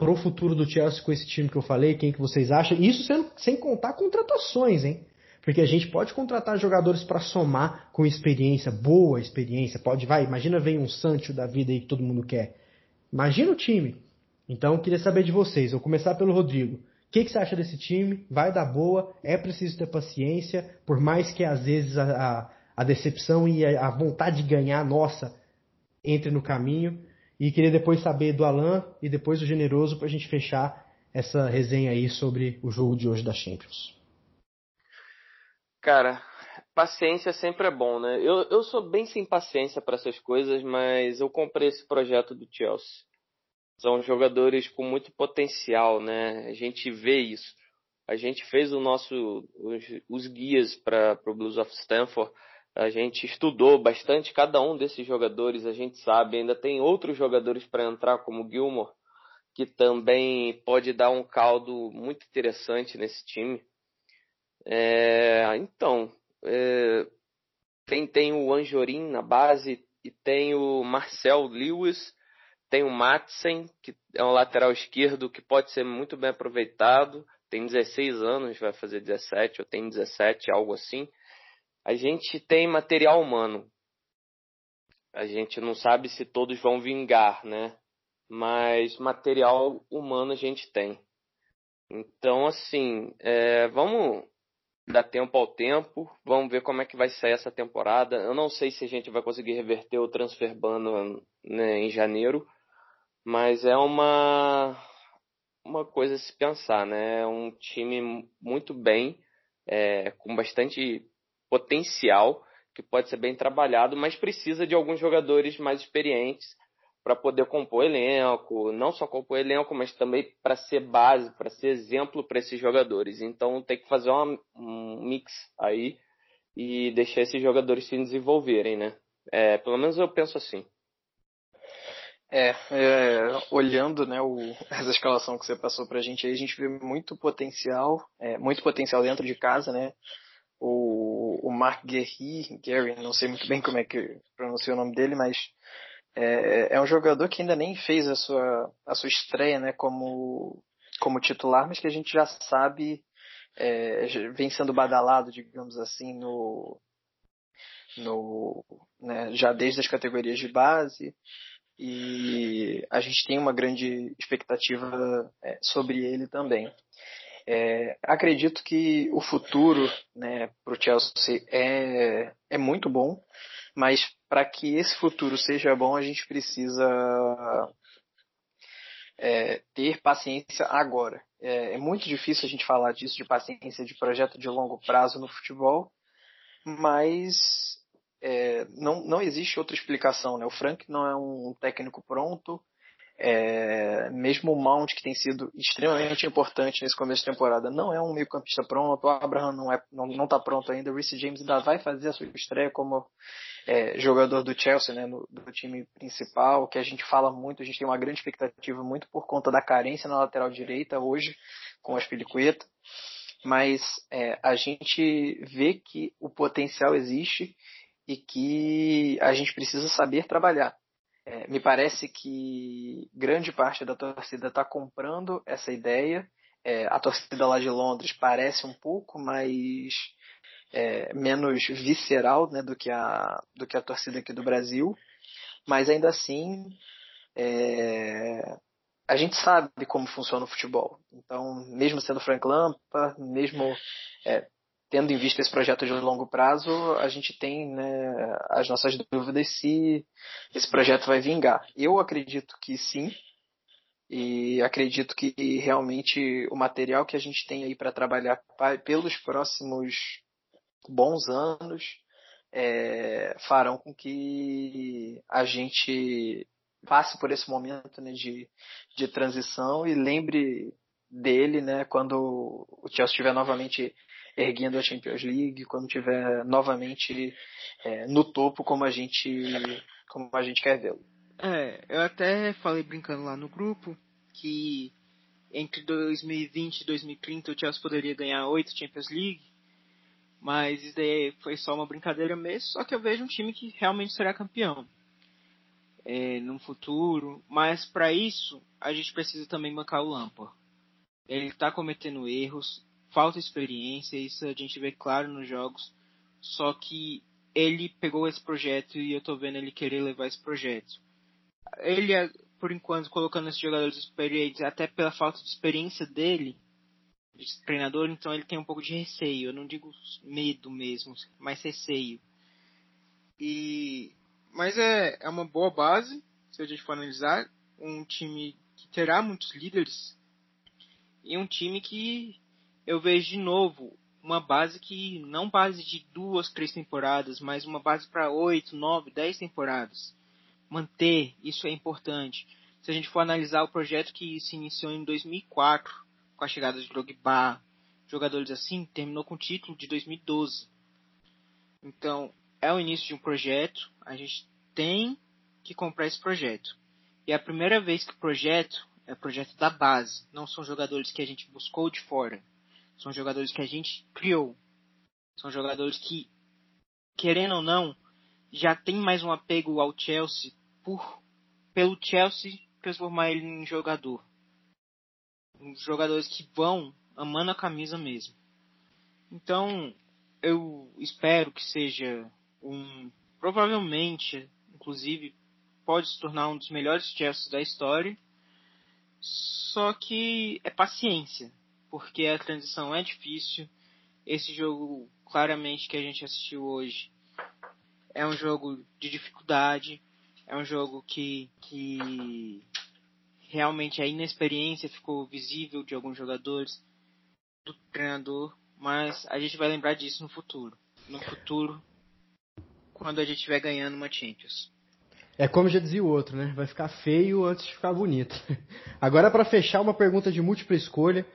para o futuro do Chelsea com esse time que eu falei, quem que vocês acham. Isso sem, sem contar contratações, hein? Porque a gente pode contratar jogadores para somar com experiência, boa experiência. Pode, vai, imagina vem um Sancho da vida aí que todo mundo quer. Imagina o time. Então, eu queria saber de vocês. Vou começar pelo Rodrigo. O que, que, você acha desse time? Vai dar boa? É preciso ter paciência, por mais que às vezes a, a, a decepção e a, a vontade de ganhar nossa entre no caminho. E queria depois saber do Alan e depois do Generoso para a gente fechar essa resenha aí sobre o jogo de hoje da Champions. Cara, paciência sempre é bom, né? Eu, eu sou bem sem paciência para essas coisas, mas eu comprei esse projeto do Chelsea. São jogadores com muito potencial, né? A gente vê isso. A gente fez o nosso os, os guias para o Blues of Stanford a gente estudou bastante cada um desses jogadores, a gente sabe, ainda tem outros jogadores para entrar, como Gilmore, que também pode dar um caldo muito interessante nesse time. É, então, é, tem, tem o Anjorin na base e tem o Marcel Lewis, tem o Matsen, que é um lateral esquerdo que pode ser muito bem aproveitado, tem 16 anos, vai fazer 17 ou tem 17, algo assim a gente tem material humano. A gente não sabe se todos vão vingar, né? Mas material humano a gente tem. Então, assim, é, vamos dar tempo ao tempo, vamos ver como é que vai sair essa temporada. Eu não sei se a gente vai conseguir reverter o transfer ban né, em janeiro, mas é uma uma coisa a se pensar, né? É um time muito bem, é, com bastante potencial que pode ser bem trabalhado, mas precisa de alguns jogadores mais experientes para poder compor elenco, não só compor elenco, mas também para ser base, para ser exemplo para esses jogadores. Então tem que fazer uma, um mix aí e deixar esses jogadores se desenvolverem, né? É, pelo menos eu penso assim. É, é, olhando né, o, essa escalação que você passou para a gente aí, a gente vê muito potencial, é, muito potencial dentro de casa, né? O, o Mark Guerri, Gary, não sei muito bem como é que pronuncia o nome dele, mas é, é um jogador que ainda nem fez a sua, a sua estreia né, como, como titular, mas que a gente já sabe é, vem sendo badalado, digamos assim, no, no né, já desde as categorias de base e a gente tem uma grande expectativa é, sobre ele também. É, acredito que o futuro né, para o Chelsea é, é muito bom, mas para que esse futuro seja bom, a gente precisa é, ter paciência agora. É, é, muito difícil a gente falar disso, de paciência, de projeto de longo prazo no futebol, mas é, não, não existe outra explicação. Né? O Frank não é um técnico pronto, é, mesmo o Mount, que tem sido extremamente importante nesse começo de temporada, não é um meio-campista pronto. O Abraham não está não, não tá pronto ainda. O Reece James ainda vai fazer a sua estreia como é, jogador do Chelsea, né, no, do time principal, que a gente fala muito. A gente tem uma grande expectativa, muito por conta da carência na lateral direita hoje, com as Pilicueta. Mas é, a gente vê que o potencial existe e que a gente precisa saber trabalhar. É, me parece que grande parte da torcida está comprando essa ideia. É, a torcida lá de Londres parece um pouco mais é, menos visceral né, do, que a, do que a torcida aqui do Brasil, mas ainda assim é, a gente sabe como funciona o futebol. Então, mesmo sendo Frank Lampard, mesmo é, tendo em vista esse projeto de longo prazo, a gente tem né, as nossas dúvidas se esse projeto vai vingar. Eu acredito que sim, e acredito que realmente o material que a gente tem aí para trabalhar pelos próximos bons anos é, farão com que a gente passe por esse momento né, de, de transição e lembre dele né, quando o Chelsea estiver novamente erguendo a Champions League, quando estiver novamente é, no topo como a gente como a gente quer vê-lo. É, eu até falei brincando lá no grupo que entre 2020 e 2030 o Chelsea poderia ganhar oito Champions League, mas isso daí foi só uma brincadeira mesmo, só que eu vejo um time que realmente será campeão é, no futuro, mas para isso a gente precisa também bancar o Lampard. Ele está cometendo erros, falta experiência, isso a gente vê claro nos jogos, só que ele pegou esse projeto e eu tô vendo ele querer levar esse projeto. Ele, por enquanto, colocando esses jogadores experientes, até pela falta de experiência dele, de treinador, então ele tem um pouco de receio. Eu não digo medo mesmo, mas receio. E mas é, é uma boa base, se a gente for analisar. Um time que terá muitos líderes. E um time que eu vejo de novo uma base que não base de duas, três temporadas, mas uma base para oito, nove, dez temporadas. Manter, isso é importante. Se a gente for analisar o projeto que se iniciou em 2004, com a chegada de Drogba, jogadores assim, terminou com o título de 2012. Então, é o início de um projeto, a gente tem que comprar esse projeto. E é a primeira vez que o projeto é projeto da base, não são jogadores que a gente buscou de fora, são jogadores que a gente criou. São jogadores que, querendo ou não, já tem mais um apego ao Chelsea por pelo Chelsea transformar ele em jogador. Jogadores que vão amando a camisa mesmo. Então, eu espero que seja um provavelmente, inclusive, pode se tornar um dos melhores Chelsea da história. Só que é paciência, porque a transição é difícil. Esse jogo, claramente, que a gente assistiu hoje, é um jogo de dificuldade, é um jogo que, que realmente a inexperiência ficou visível de alguns jogadores, do treinador, mas a gente vai lembrar disso no futuro. No futuro, quando a gente estiver ganhando uma Champions. É como já dizia o outro, né? Vai ficar feio antes de ficar bonito. Agora, para fechar, uma pergunta de múltipla escolha.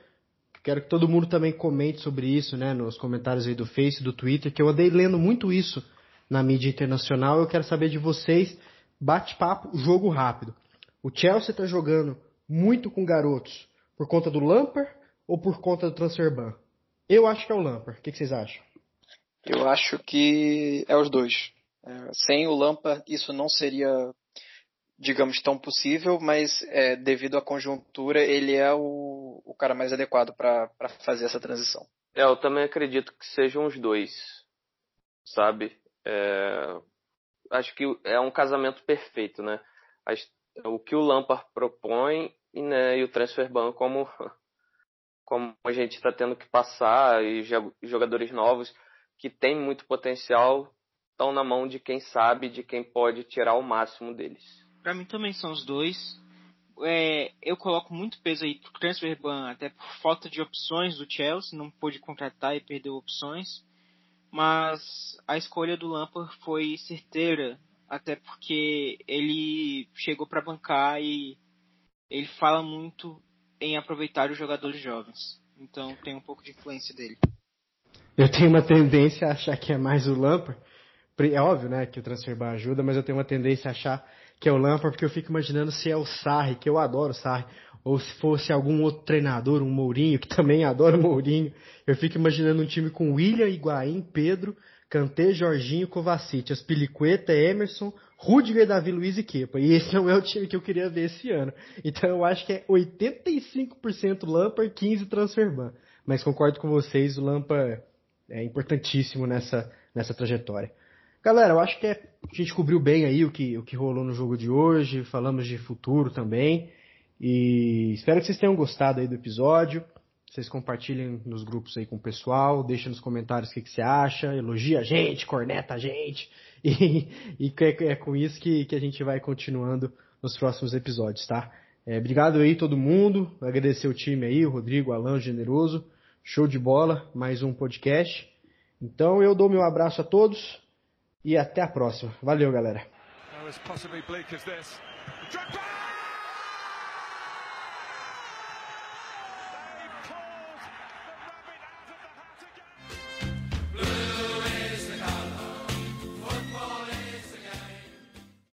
Quero que todo mundo também comente sobre isso, né? Nos comentários aí do Face, do Twitter, que eu andei lendo muito isso na mídia internacional. Eu quero saber de vocês, bate-papo, jogo rápido. O Chelsea está jogando muito com garotos por conta do Lampard ou por conta do transfer ban? Eu acho que é o Lampard. O que, que vocês acham? Eu acho que é os dois. É, sem o Lampa, isso não seria, digamos, tão possível, mas é, devido à conjuntura, ele é o, o cara mais adequado para fazer essa transição. É, eu também acredito que sejam os dois, sabe? É, acho que é um casamento perfeito, né? O que o Lampard propõe e, né, e o transfer ban como como a gente está tendo que passar e jogadores novos que têm muito potencial estão na mão de quem sabe, de quem pode tirar o máximo deles. Para mim também são os dois. É, eu coloco muito peso aí pro transfer ban, até por falta de opções do Chelsea, não pôde contratar e perdeu opções. Mas a escolha do Lampard foi certeira, até porque ele chegou para bancar e ele fala muito em aproveitar os jogadores jovens. Então tem um pouco de influência dele. Eu tenho uma tendência a achar que é mais o Lampard, é óbvio, né, que o transfer ban ajuda, mas eu tenho uma tendência a achar que é o Lampard porque eu fico imaginando se é o Sarri, que eu adoro o Sarri, ou se fosse algum outro treinador, um Mourinho, que também adoro o Mourinho. Eu fico imaginando um time com William, Higuaín, Pedro, Kanté, Jorginho, Kovacic, Aspilicueta, Emerson, Rudiger, Davi Luiz e Kepa. E esse não é o time que eu queria ver esse ano. Então eu acho que é 85% Lampard, 15% Transferban. Mas concordo com vocês, o Lampard é importantíssimo nessa, nessa trajetória. Galera, eu acho que é, a gente cobriu bem aí o que, o que rolou no jogo de hoje, falamos de futuro também. E espero que vocês tenham gostado aí do episódio. Vocês compartilhem nos grupos aí com o pessoal, deixem nos comentários o que, que você acha, elogia a gente, corneta a gente. E, e é, é, com isso que, que a gente vai continuando nos próximos episódios, tá? É, obrigado aí todo mundo, agradecer o time aí, o Rodrigo, Alan, Generoso. Show de bola, mais um podcast. Então eu dou meu abraço a todos e até a próxima. Valeu, galera.